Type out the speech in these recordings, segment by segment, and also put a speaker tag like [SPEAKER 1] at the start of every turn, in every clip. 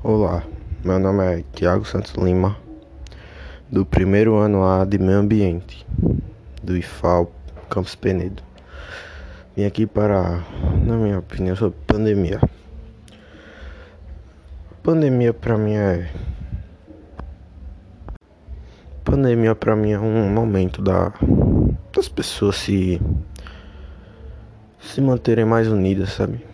[SPEAKER 1] Olá, meu nome é Tiago Santos Lima, do primeiro ano A de Meio Ambiente, do IFAL Campos Penedo. Vim aqui para, na minha opinião, sobre pandemia. Pandemia para mim é. Pandemia para mim é um momento da, das pessoas se se manterem mais unidas, sabe?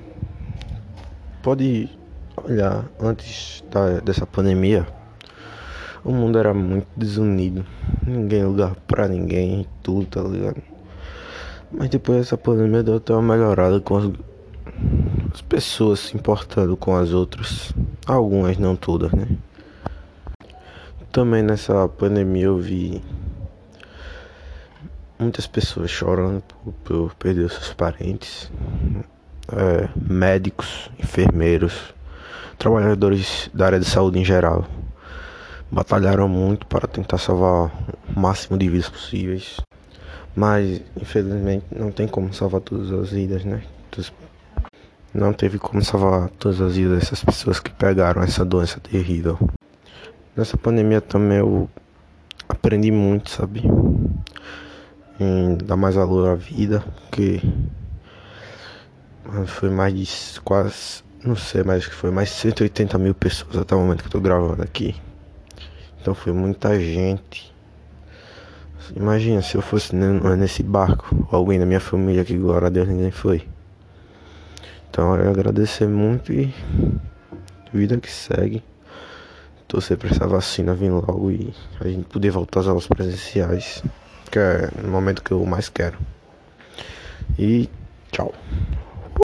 [SPEAKER 1] Pode olhar, antes da, dessa pandemia, o mundo era muito desunido. Ninguém lugar pra ninguém, tudo, tá ligado? Mas depois dessa pandemia deu até uma melhorada com as, as pessoas se importando com as outras. Algumas, não todas, né? Também nessa pandemia eu vi muitas pessoas chorando por, por perder seus parentes, é, médicos, enfermeiros, trabalhadores da área de saúde em geral. Batalharam muito para tentar salvar o máximo de vidas possíveis, mas infelizmente não tem como salvar todas as vidas, né? Não teve como salvar todas as vidas dessas pessoas que pegaram essa doença terrível. Nessa pandemia também eu aprendi muito, sabe? Em dar mais valor à vida, porque foi mais de quase, não sei, mas que foi mais de 180 mil pessoas até o momento que eu tô gravando aqui. Então foi muita gente. Imagina se eu fosse nesse barco, alguém da minha família que glória a Deus ninguém foi. Então eu agradecer muito e vida que segue torcer para essa vacina vir logo e a gente poder voltar às aulas presenciais, que é o momento que eu mais quero. E tchau.